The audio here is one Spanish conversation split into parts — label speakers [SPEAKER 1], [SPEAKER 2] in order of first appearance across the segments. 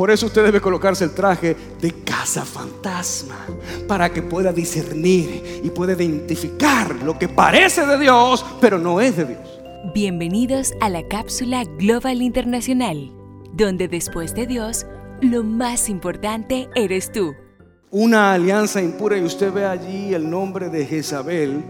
[SPEAKER 1] Por eso usted debe colocarse el traje de casa fantasma para que pueda discernir y pueda identificar lo que parece de Dios, pero no es de Dios.
[SPEAKER 2] Bienvenidos a la cápsula Global Internacional, donde después de Dios, lo más importante eres tú.
[SPEAKER 1] Una alianza impura y usted ve allí el nombre de Jezabel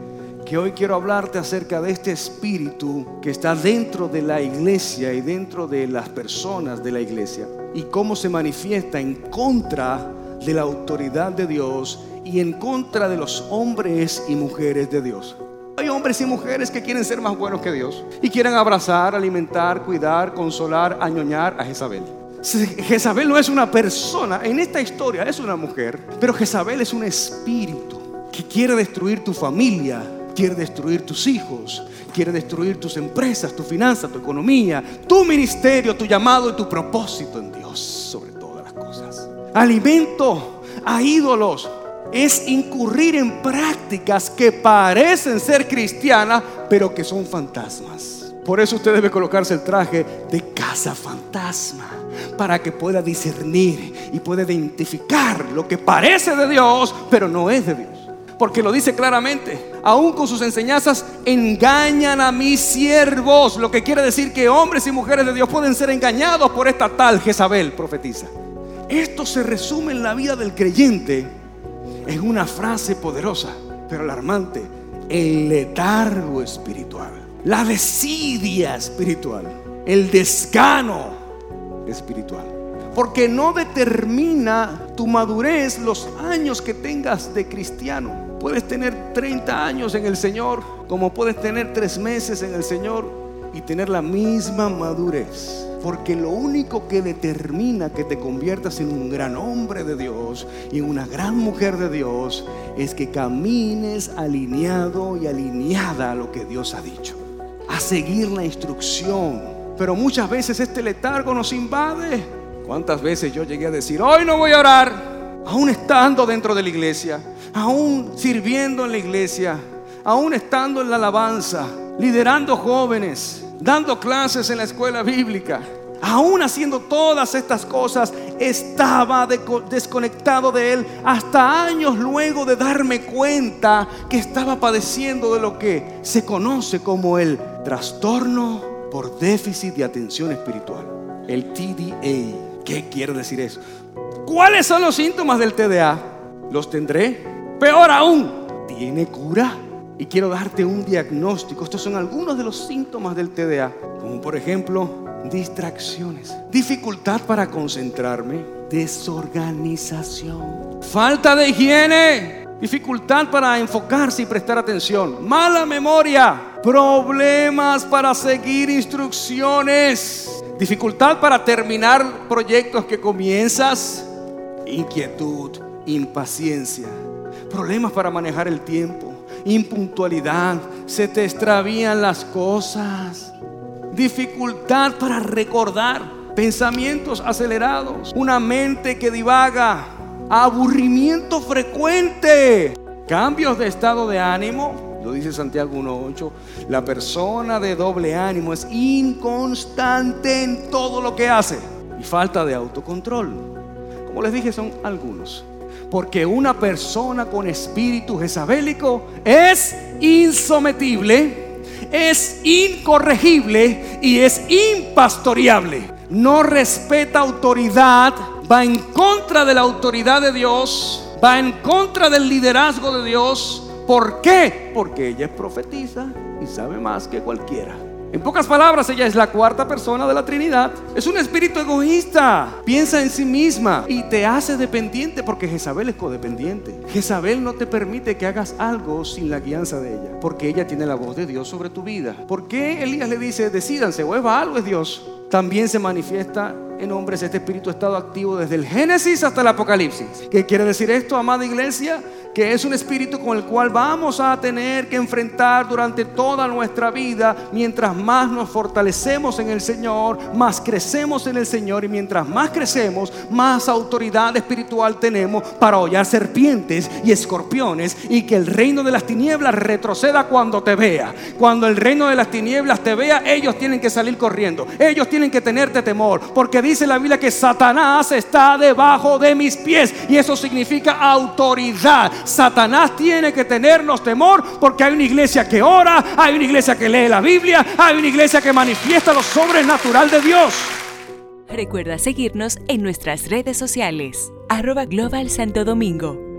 [SPEAKER 1] que hoy quiero hablarte acerca de este espíritu que está dentro de la iglesia y dentro de las personas de la iglesia y cómo se manifiesta en contra de la autoridad de Dios y en contra de los hombres y mujeres de Dios. Hay hombres y mujeres que quieren ser más buenos que Dios y quieren abrazar, alimentar, cuidar, consolar, añoñar a Jezabel. Jezabel no es una persona, en esta historia es una mujer, pero Jezabel es un espíritu que quiere destruir tu familia, quiere destruir tus hijos, quiere destruir tus empresas, tu finanza, tu economía, tu ministerio, tu llamado y tu propósito en Dios sobre todas las cosas. Alimento a ídolos es incurrir en prácticas que parecen ser cristianas, pero que son fantasmas. Por eso usted debe colocarse el traje de casa fantasma para que pueda discernir y pueda identificar lo que parece de Dios, pero no es de Dios porque lo dice claramente. Aún con sus enseñanzas engañan a mis siervos. Lo que quiere decir que hombres y mujeres de Dios pueden ser engañados por esta tal Jezabel, profetiza. Esto se resume en la vida del creyente en una frase poderosa, pero alarmante. El letargo espiritual, la desidia espiritual, el descano espiritual porque no determina tu madurez los años que tengas de cristiano. Puedes tener 30 años en el Señor, como puedes tener 3 meses en el Señor y tener la misma madurez. Porque lo único que determina que te conviertas en un gran hombre de Dios y en una gran mujer de Dios es que camines alineado y alineada a lo que Dios ha dicho. A seguir la instrucción. Pero muchas veces este letargo nos invade. ¿Cuántas veces yo llegué a decir, hoy no voy a orar? Aún estando dentro de la iglesia aún sirviendo en la iglesia, aún estando en la alabanza, liderando jóvenes, dando clases en la escuela bíblica, aún haciendo todas estas cosas, estaba desconectado de él hasta años luego de darme cuenta que estaba padeciendo de lo que se conoce como el trastorno por déficit de atención espiritual, el TDA. ¿Qué quiere decir eso? ¿Cuáles son los síntomas del TDA? ¿Los tendré? Peor aún, tiene cura. Y quiero darte un diagnóstico. Estos son algunos de los síntomas del TDA, como por ejemplo distracciones, dificultad para concentrarme, desorganización, falta de higiene, dificultad para enfocarse y prestar atención, mala memoria, problemas para seguir instrucciones, dificultad para terminar proyectos que comienzas, inquietud, impaciencia problemas para manejar el tiempo, impuntualidad, se te extravían las cosas, dificultad para recordar, pensamientos acelerados, una mente que divaga, aburrimiento frecuente, cambios de estado de ánimo. Lo dice Santiago 1.8. La persona de doble ánimo es inconstante en todo lo que hace y falta de autocontrol. Como les dije, son algunos. Porque una persona con espíritu jezabélico es insometible, es incorregible y es impastoreable. No respeta autoridad, va en contra de la autoridad de Dios, va en contra del liderazgo de Dios. ¿Por qué? Porque ella es profetisa y sabe más que cualquiera. En pocas palabras, ella es la cuarta persona de la Trinidad. Es un espíritu egoísta. Piensa en sí misma y te hace dependiente porque Jezabel es codependiente. Jezabel no te permite que hagas algo sin la guianza de ella, porque ella tiene la voz de Dios sobre tu vida. ¿Por qué Elías le dice, decídanse, o es Baal o es Dios? También se manifiesta en hombres este espíritu ha estado activo desde el Génesis hasta el Apocalipsis. ¿Qué quiere decir esto, amada iglesia? que es un espíritu con el cual vamos a tener que enfrentar durante toda nuestra vida, mientras más nos fortalecemos en el Señor, más crecemos en el Señor y mientras más crecemos, más autoridad espiritual tenemos para hollar serpientes y escorpiones y que el reino de las tinieblas retroceda cuando te vea. Cuando el reino de las tinieblas te vea, ellos tienen que salir corriendo, ellos tienen que tenerte temor, porque dice la Biblia que Satanás está debajo de mis pies y eso significa autoridad. Satanás tiene que tenernos temor porque hay una iglesia que ora, hay una iglesia que lee la Biblia, hay una iglesia que manifiesta lo sobrenatural de Dios.
[SPEAKER 2] Recuerda seguirnos en nuestras redes sociales, arroba Global Santo Domingo